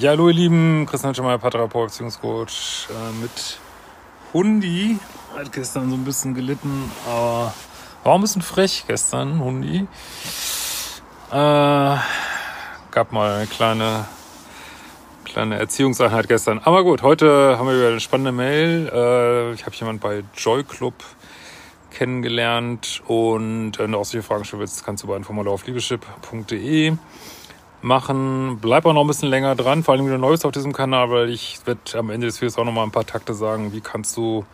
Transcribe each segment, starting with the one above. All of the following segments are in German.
Ja, hallo ihr Lieben, Christian Schemmer, Paartherapeut, Beziehungscoach äh, mit Hundi. Hat gestern so ein bisschen gelitten, aber war ein bisschen frech gestern, Hundi. Äh, gab mal eine kleine, kleine Erziehungseinheit gestern. Aber gut, heute haben wir wieder eine spannende Mail. Äh, ich habe jemanden bei Joy Club kennengelernt und wenn du auch solche Fragen stellen willst, kannst du bei ein Formular auf liebeschip.de machen. Bleib auch noch ein bisschen länger dran, vor allem wieder Neues auf diesem Kanal, weil ich werde am Ende des Videos auch noch mal ein paar Takte sagen, wie kannst du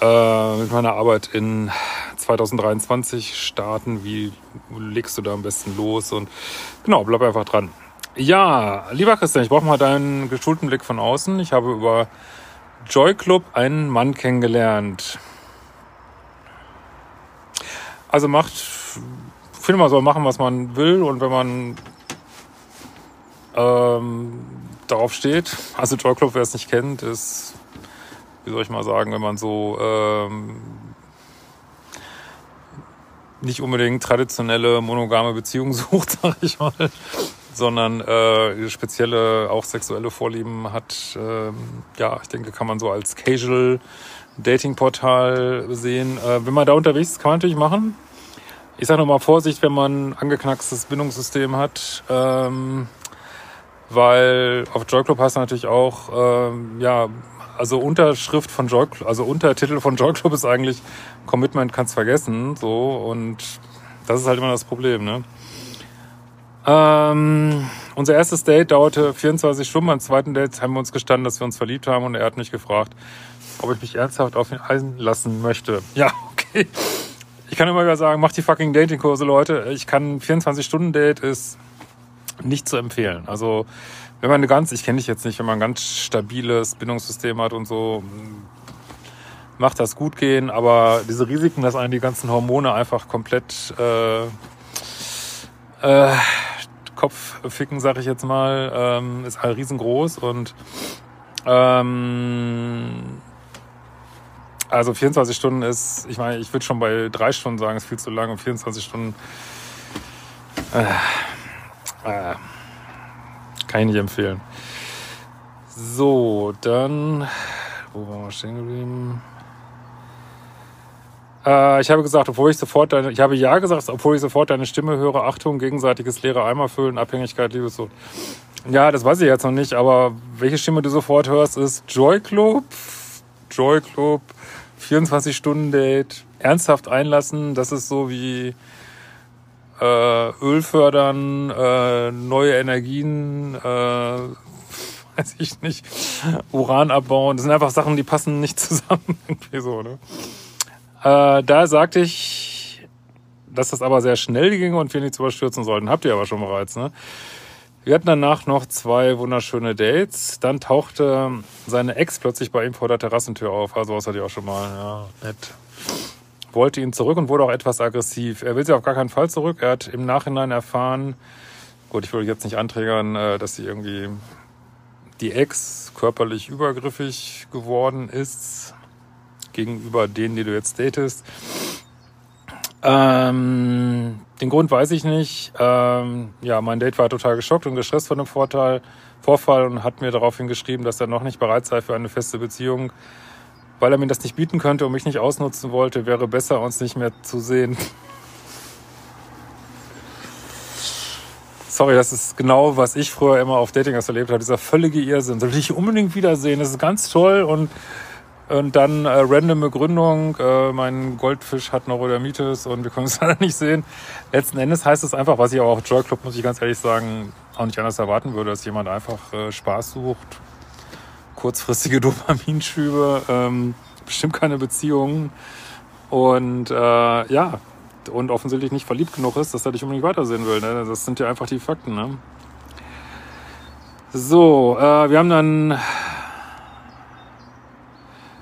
äh, mit meiner Arbeit in 2023 starten, wie legst du da am besten los und genau, bleib einfach dran. Ja, lieber Christian, ich brauche mal deinen geschulten Blick von außen. Ich habe über Joy Club einen Mann kennengelernt. Also macht, finde man soll machen, was man will und wenn man ähm, darauf steht. Also Joy Club, wer es nicht kennt, ist, wie soll ich mal sagen, wenn man so ähm, nicht unbedingt traditionelle monogame Beziehungen sucht, sag ich mal, sondern äh, spezielle auch sexuelle Vorlieben hat. Ähm, ja, ich denke, kann man so als Casual Dating-Portal sehen. Äh, wenn man da unterwegs ist, kann man natürlich machen. Ich sage nochmal Vorsicht, wenn man angeknackstes Bindungssystem hat. Ähm, weil auf Joy Club heißt natürlich auch, ähm, ja, also Unterschrift von Joy Club, also Untertitel von Joy Club ist eigentlich Commitment kannst vergessen, so und das ist halt immer das Problem, ne? Ähm, unser erstes Date dauerte 24 Stunden. Beim zweiten Date haben wir uns gestanden, dass wir uns verliebt haben und er hat mich gefragt, ob ich mich ernsthaft auf ihn einlassen möchte. Ja, okay. Ich kann immer wieder sagen, mach die fucking Datingkurse, Leute. Ich kann 24 Stunden Date ist nicht zu empfehlen. Also wenn man eine ganz, ich kenne dich jetzt nicht, wenn man ein ganz stabiles Bindungssystem hat und so, macht das gut gehen, aber diese Risiken, dass einen die ganzen Hormone einfach komplett äh, äh, Kopf ficken, sag ich jetzt mal, ähm, ist halt riesengroß und ähm, also 24 Stunden ist, ich meine, ich würde schon bei drei Stunden sagen, ist viel zu lang und 24 Stunden äh, äh, kann ich nicht empfehlen. So, dann. Wo waren wir stehen geblieben? Äh, ich habe gesagt, obwohl ich sofort deine, ich habe ja gesagt, obwohl ich sofort deine Stimme höre, Achtung, gegenseitiges leere Eimer füllen, Abhängigkeit, Liebessucht. Ja, das weiß ich jetzt noch nicht, aber welche Stimme du sofort hörst, ist Joy Club. Joy Club, 24 Stunden Date, ernsthaft einlassen, das ist so wie äh, Öl fördern, äh, neue Energien, äh, weiß ich nicht, Uran abbauen. Das sind einfach Sachen, die passen nicht zusammen. Irgendwie so, ne? Äh, da sagte ich, dass das aber sehr schnell ging und wir nichts überstürzen sollten. Habt ihr aber schon bereits, ne? Wir hatten danach noch zwei wunderschöne Dates. Dann tauchte seine Ex plötzlich bei ihm vor der Terrassentür auf. Also was hatte ich auch schon mal. Ja, nett wollte ihn zurück und wurde auch etwas aggressiv. Er will sie auf gar keinen Fall zurück. Er hat im Nachhinein erfahren, gut, ich will jetzt nicht anträgern, äh, dass sie irgendwie die Ex körperlich übergriffig geworden ist gegenüber denen, die du jetzt datest. Ähm, den Grund weiß ich nicht. Ähm, ja, mein Date war total geschockt und gestresst von dem Vorteil, Vorfall und hat mir daraufhin geschrieben, dass er noch nicht bereit sei für eine feste Beziehung weil er mir das nicht bieten könnte und mich nicht ausnutzen wollte, wäre besser, uns nicht mehr zu sehen. Sorry, das ist genau, was ich früher immer auf Dating erlebt habe. Dieser völlige Irrsinn. Soll ich unbedingt wiedersehen. Das ist ganz toll. Und, und dann äh, random Begründung. Äh, mein Goldfisch hat Neurodermitis und wir können es leider nicht sehen. Letzten Endes heißt es einfach, was ich auch auf Joy Club, muss ich ganz ehrlich sagen, auch nicht anders erwarten würde, dass jemand einfach äh, Spaß sucht, kurzfristige Dopaminschübe, ähm, bestimmt keine Beziehungen und äh, ja, und offensichtlich nicht verliebt genug ist, dass er dich unbedingt weitersehen will. Ne? Das sind ja einfach die Fakten. Ne? So, äh, wir haben dann.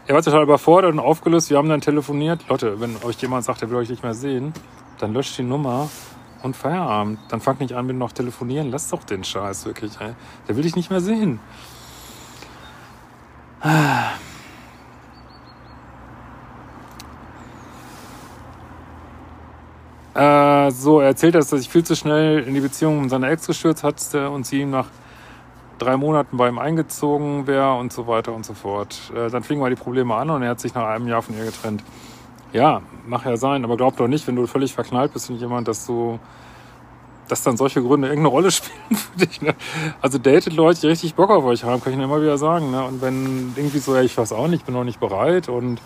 Er war total überfordert und aufgelöst. Wir haben dann telefoniert. Leute, wenn euch jemand sagt, er will euch nicht mehr sehen, dann löscht die Nummer und Feierabend. Dann fangt nicht an mit noch telefonieren. Lasst doch den Scheiß wirklich. Ey. Der will dich nicht mehr sehen. Äh, so, er erzählt, dass er sich viel zu schnell in die Beziehung mit seiner Ex gestürzt hat und sie ihm nach drei Monaten bei ihm eingezogen wäre und so weiter und so fort. Äh, dann fingen mal die Probleme an und er hat sich nach einem Jahr von ihr getrennt. Ja, mag ja sein, aber glaub doch nicht, wenn du völlig verknallt bist in jemand, dass du, dass dann solche Gründe irgendeine Rolle spielen für dich. Ne? Also datet Leute, die richtig Bock auf euch haben, kann ich Ihnen immer wieder sagen. Ne? Und wenn irgendwie so, ja, ich weiß auch nicht, ich bin noch nicht bereit und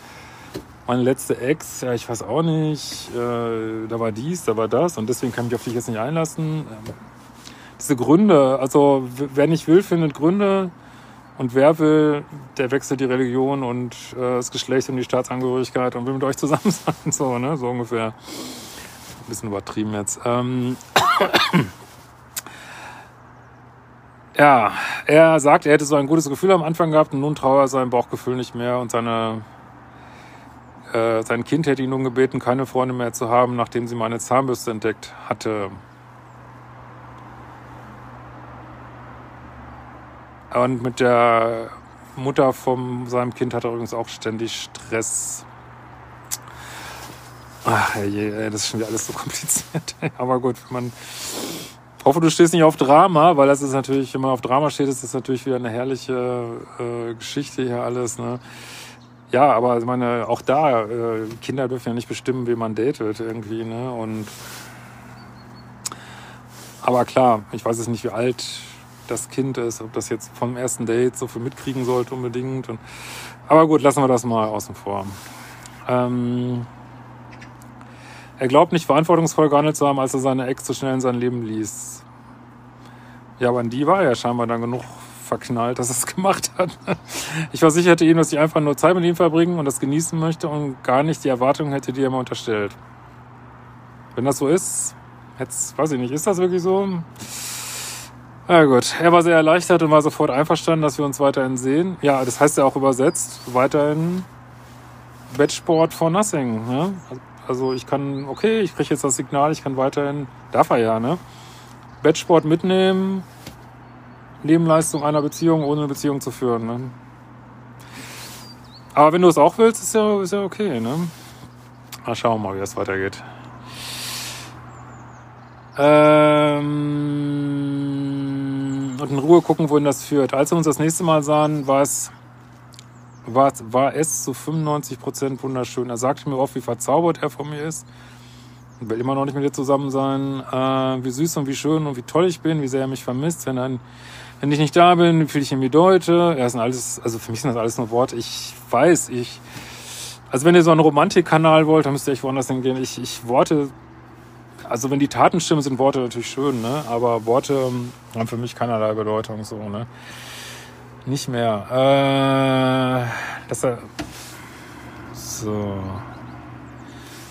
meine letzte Ex, ja, ich weiß auch nicht, äh, da war dies, da war das und deswegen kann ich mich auf dich jetzt nicht einlassen. Ähm, diese Gründe, also wer nicht will, findet Gründe und wer will, der wechselt die Religion und äh, das Geschlecht und die Staatsangehörigkeit und will mit euch zusammen sein, so, ne, so ungefähr. Ein bisschen übertrieben jetzt. Ähm ja, er sagt, er hätte so ein gutes Gefühl am Anfang gehabt und nun traue er sein Bauchgefühl nicht mehr und seine äh, sein Kind hätte ihn nun gebeten, keine Freunde mehr zu haben, nachdem sie meine Zahnbürste entdeckt hatte. Und mit der Mutter von seinem Kind hat er übrigens auch ständig Stress. Ach, je, das ist schon wieder alles so kompliziert. Aber gut, wenn man. Hoffe, du stehst nicht auf Drama, weil das ist natürlich, wenn man auf Drama steht, ist das natürlich wieder eine herrliche äh, Geschichte hier alles. Ne? Ja, aber ich meine, auch da, äh, Kinder dürfen ja nicht bestimmen, wie man datet irgendwie. Ne? Und aber klar, ich weiß jetzt nicht, wie alt das Kind ist, ob das jetzt vom ersten Date so viel mitkriegen sollte unbedingt. Und, aber gut, lassen wir das mal außen vor. Ähm, er glaubt nicht verantwortungsvoll gehandelt zu haben, als er seine Ex so schnell in sein Leben ließ. Ja, aber an die war er scheinbar dann genug verknallt, dass er es gemacht hat. Ich versicherte ihm, dass ich einfach nur Zeit mit ihm verbringen und das genießen möchte und gar nicht die Erwartungen hätte, die er mir unterstellt. Wenn das so ist, jetzt weiß ich nicht, ist das wirklich so? Na gut, er war sehr erleichtert und war sofort einverstanden, dass wir uns weiterhin sehen. Ja, das heißt ja auch übersetzt, weiterhin Bettsport for nothing. Ne? Also ich kann, okay, ich kriege jetzt das Signal, ich kann weiterhin, darf er ja, ne? Bettsport mitnehmen, Nebenleistung einer Beziehung, ohne eine Beziehung zu führen. Ne? Aber wenn du es auch willst, ist ja, ist ja okay. Ne? Mal schauen mal, wie das weitergeht. Ähm, und in Ruhe gucken, wohin das führt. Als wir uns das nächste Mal sahen, war es, war, war es zu 95 Prozent wunderschön. Er sagte mir oft, wie verzaubert er von mir ist. Ich will immer noch nicht mit dir zusammen sein. Äh, wie süß und wie schön und wie toll ich bin, wie sehr er mich vermisst. Wenn, ein, wenn ich nicht da bin, wie viel ich ihm bedeute. Ja, sind alles, also für mich sind das alles nur Worte. Ich weiß, ich, also wenn ihr so einen Romantikkanal wollt, dann müsst ihr echt woanders hingehen. Ich, ich Worte also wenn die Taten stimmen, sind Worte natürlich schön, ne? Aber Worte ähm, haben für mich keinerlei Bedeutung, so, ne? Nicht mehr. Äh, dass er. So.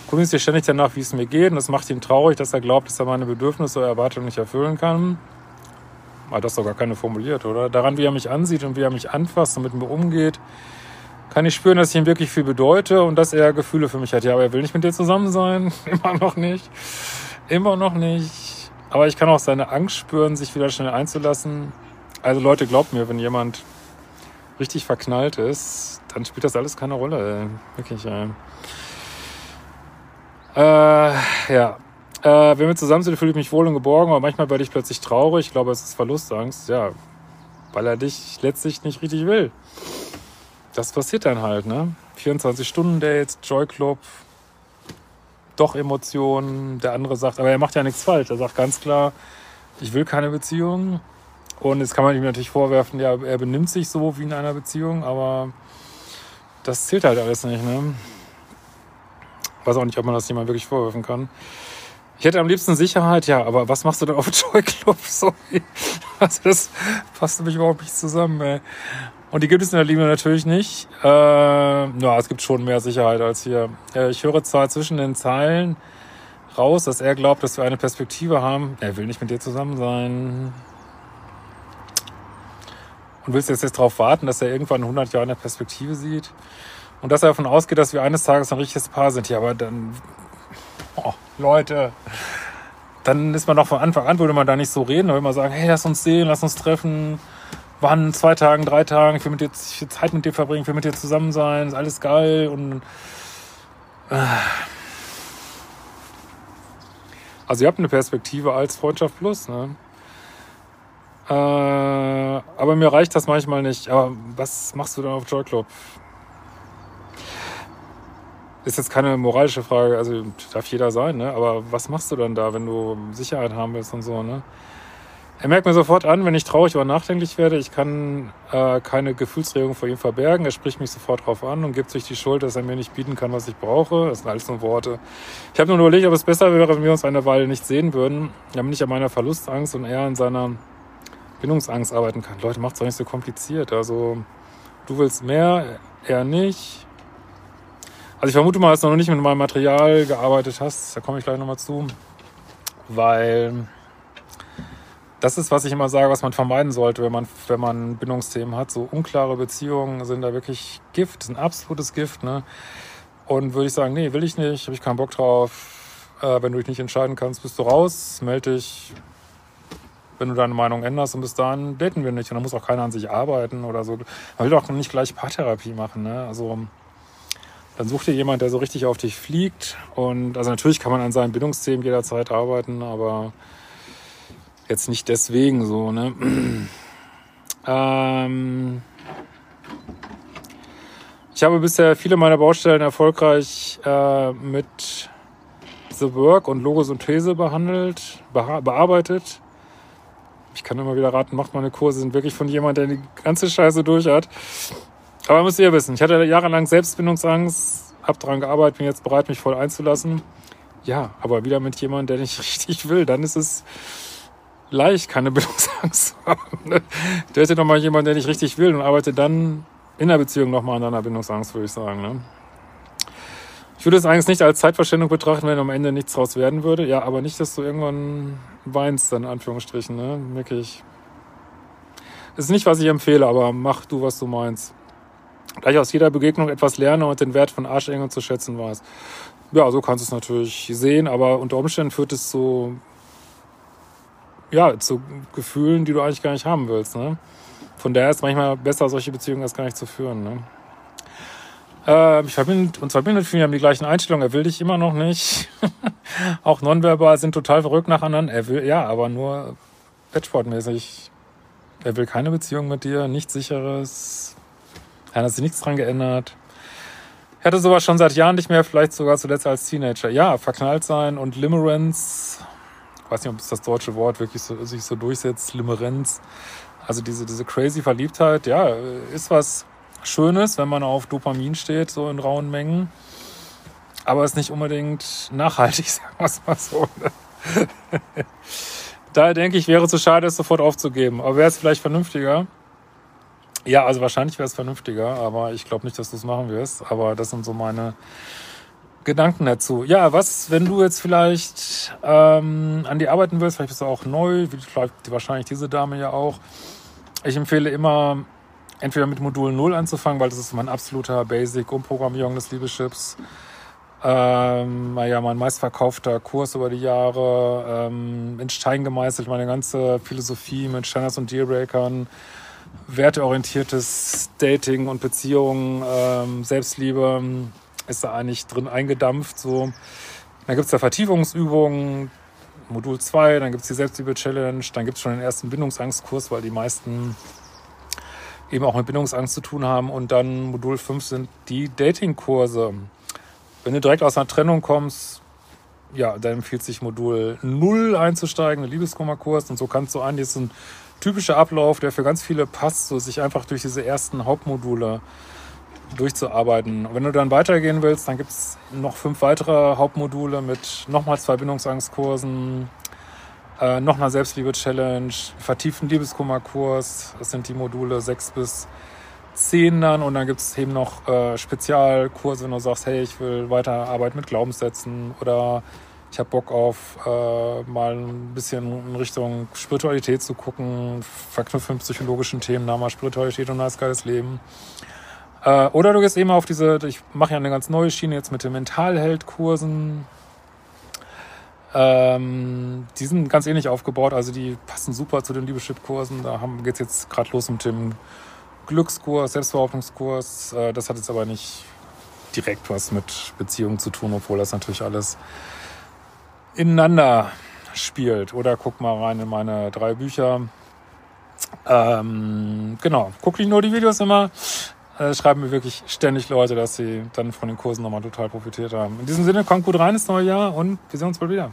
Gucken Sie ständig danach, wie es mir geht. Und das macht ihn traurig, dass er glaubt, dass er meine Bedürfnisse oder Erwartungen nicht erfüllen kann. Hat das sogar keine formuliert, oder? Daran, wie er mich ansieht und wie er mich anfasst und mit mir umgeht, kann ich spüren, dass ich ihm wirklich viel bedeute und dass er Gefühle für mich hat. Ja, aber er will nicht mit dir zusammen sein. Immer noch nicht. Immer noch nicht. Aber ich kann auch seine Angst spüren, sich wieder schnell einzulassen. Also Leute, glaubt mir, wenn jemand richtig verknallt ist, dann spielt das alles keine Rolle. Wirklich, ey. Äh, ja. Äh, wenn wir zusammen sind, fühle ich mich wohl und geborgen, aber manchmal werde ich plötzlich traurig. Ich glaube, es ist Verlustangst. Ja, weil er dich letztlich nicht richtig will. Das passiert dann halt, ne? 24-Stunden-Dates, Joy Club, doch Emotionen. Der andere sagt, aber er macht ja nichts falsch. Er sagt ganz klar, ich will keine Beziehung. Und jetzt kann man ihm natürlich vorwerfen, ja, er benimmt sich so wie in einer Beziehung, aber das zählt halt alles nicht. Ne? Weiß auch nicht, ob man das jemand wirklich vorwerfen kann. Ich hätte am liebsten Sicherheit, ja, aber was machst du denn auf Joy Club? Sorry. Also das passt nämlich überhaupt nicht zusammen, ey. Und die gibt es in der Liebe natürlich nicht. Äh, ja, es gibt schon mehr Sicherheit als hier. Äh, ich höre zwar zwischen den Zeilen raus, dass er glaubt, dass wir eine Perspektive haben. Er will nicht mit dir zusammen sein. Und willst jetzt, jetzt darauf warten, dass er irgendwann in 100 Jahren eine Perspektive sieht? Und dass er davon ausgeht, dass wir eines Tages ein richtiges Paar sind. Ja, aber dann... Oh, Leute... Dann ist man doch von Anfang an, würde man da nicht so reden, würde man sagen, hey, lass uns sehen, lass uns treffen wann, zwei Tagen, drei Tagen, ich will, mit dir, ich will Zeit mit dir verbringen, ich will mit dir zusammen sein, ist alles geil und äh. also ihr habt eine Perspektive als Freundschaft Plus, ne? Äh, aber mir reicht das manchmal nicht. Aber was machst du dann auf Joy Club? Ist jetzt keine moralische Frage, also darf jeder sein, ne? Aber was machst du dann da, wenn du Sicherheit haben willst und so, ne? Er merkt mir sofort an, wenn ich traurig oder nachdenklich werde, ich kann äh, keine Gefühlsregung vor ihm verbergen. Er spricht mich sofort drauf an und gibt sich die Schuld, dass er mir nicht bieten kann, was ich brauche. Das sind alles nur Worte. Ich habe nur überlegt, ob es besser wäre, wenn wir uns eine Weile nicht sehen würden, damit ich an meiner Verlustangst und er an seiner Bindungsangst arbeiten kann. Leute, macht's doch nicht so kompliziert. Also, du willst mehr, er nicht. Also ich vermute mal, dass du noch nicht mit meinem Material gearbeitet hast. Da komme ich gleich nochmal zu. Weil das ist, was ich immer sage, was man vermeiden sollte, wenn man, wenn man Bindungsthemen hat. So unklare Beziehungen sind da wirklich Gift, sind absolutes Gift. Ne? Und würde ich sagen, nee, will ich nicht, habe ich keinen Bock drauf. Äh, wenn du dich nicht entscheiden kannst, bist du raus, melde dich, wenn du deine Meinung änderst und bis dahin daten wir nicht. Und dann muss auch keiner an sich arbeiten oder so. Man will doch nicht gleich Paartherapie machen. Ne? Also dann such dir jemand, der so richtig auf dich fliegt. Und also natürlich kann man an seinen Bindungsthemen jederzeit arbeiten, aber Jetzt nicht deswegen so, ne? ähm ich habe bisher viele meiner Baustellen erfolgreich äh, mit The Work und Logosynthese behandelt, bearbeitet. Ich kann immer wieder raten, macht meine Kurse, sind wirklich von jemandem, der die ganze Scheiße durch hat. Aber müsst ihr wissen, ich hatte jahrelang Selbstbindungsangst, hab daran gearbeitet, bin jetzt bereit, mich voll einzulassen. Ja, aber wieder mit jemandem, der nicht richtig will, dann ist es leicht keine Bindungsangst haben. Ne? Der ist nochmal jemand, der nicht richtig will und arbeitet dann in der Beziehung nochmal an deiner Bindungsangst, würde ich sagen. Ne? Ich würde es eigentlich nicht als Zeitverschwendung betrachten, wenn am Ende nichts draus werden würde. Ja, aber nicht, dass du irgendwann weinst, in Anführungsstrichen, ne? Wirklich. Das ist nicht, was ich empfehle, aber mach du, was du meinst. Da ich aus jeder Begegnung etwas lerne und den Wert von Arschengeln zu schätzen weiß. Ja, so kannst du es natürlich sehen, aber unter Umständen führt es zu ja, zu Gefühlen, die du eigentlich gar nicht haben willst. Ne? Von daher ist es manchmal besser, solche Beziehungen erst gar nicht zu führen. Ne? Äh, ich verbinde, uns verbindet viel, wir haben die gleichen Einstellungen, er will dich immer noch nicht. Auch nonverbal sind total verrückt nacheinander. Er will, ja, aber nur Wettsportmäßig. Er will keine Beziehung mit dir, nichts sicheres. Er hat sich nichts dran geändert. Er hatte sowas schon seit Jahren nicht mehr, vielleicht sogar zuletzt als Teenager. Ja, verknallt sein und Limerence ich weiß nicht, ob es das deutsche Wort wirklich so, sich so durchsetzt, Limerenz. Also diese, diese crazy Verliebtheit, ja, ist was Schönes, wenn man auf Dopamin steht, so in rauen Mengen. Aber ist nicht unbedingt nachhaltig, sagen wir es mal so. Ne? Daher denke ich, wäre es zu schade, es sofort aufzugeben. Aber wäre es vielleicht vernünftiger? Ja, also wahrscheinlich wäre es vernünftiger, aber ich glaube nicht, dass du es machen wirst. Aber das sind so meine Gedanken dazu. Ja, was, wenn du jetzt vielleicht ähm, an die arbeiten willst, vielleicht bist du auch neu, wie vielleicht wahrscheinlich diese Dame ja auch. Ich empfehle immer, entweder mit Modul 0 anzufangen, weil das ist mein absoluter Basic Umprogrammierung des Liebeschips. Ähm, ja, mein meistverkaufter Kurs über die Jahre, ähm, in Stein gemeißelt, meine ganze Philosophie mit Standards und Dealbreakern, werteorientiertes Dating und Beziehungen, ähm, Selbstliebe, ist da eigentlich drin eingedampft. So. Dann gibt es da Vertiefungsübungen, Modul 2, dann gibt es die Selbstliebe-Challenge, dann gibt es schon den ersten Bindungsangstkurs, weil die meisten eben auch mit Bindungsangst zu tun haben. Und dann Modul 5 sind die Datingkurse. Wenn du direkt aus einer Trennung kommst, ja, dann empfiehlt sich Modul 0 einzusteigen, ein Liebeskummerkurs. Und so kannst du an, das ist ein typischer Ablauf, der für ganz viele passt, so sich einfach durch diese ersten Hauptmodule durchzuarbeiten. Und wenn du dann weitergehen willst, dann gibt es noch fünf weitere Hauptmodule mit nochmal zwei Bindungsangstkursen, äh, noch einer Selbstliebe-Challenge, vertieften Liebeskummerkurs. Das sind die Module sechs bis zehn dann. Und dann gibt es eben noch äh, Spezialkurse, wenn du sagst, hey, ich will weiter arbeiten mit Glaubenssätzen oder ich habe Bock auf äh, mal ein bisschen in Richtung Spiritualität zu gucken, verknüpfen psychologischen Themen, Nama Spiritualität und ein geiles Leben. Äh, oder du gehst eben auf diese, ich mache ja eine ganz neue Schiene jetzt mit den Mentalheld-Kursen. Ähm, die sind ganz ähnlich aufgebaut, also die passen super zu den Liebeschip-Kursen. Da geht es jetzt gerade los mit dem Glückskurs, Selbstbehauptungskurs. Äh, das hat jetzt aber nicht direkt was mit Beziehungen zu tun, obwohl das natürlich alles ineinander spielt. Oder guck mal rein in meine drei Bücher. Ähm, genau, guck nicht nur die Videos immer. Äh, schreiben mir wirklich ständig Leute, dass sie dann von den Kursen nochmal total profitiert haben. In diesem Sinne, kommt gut rein ins neue Jahr und wir sehen uns bald wieder.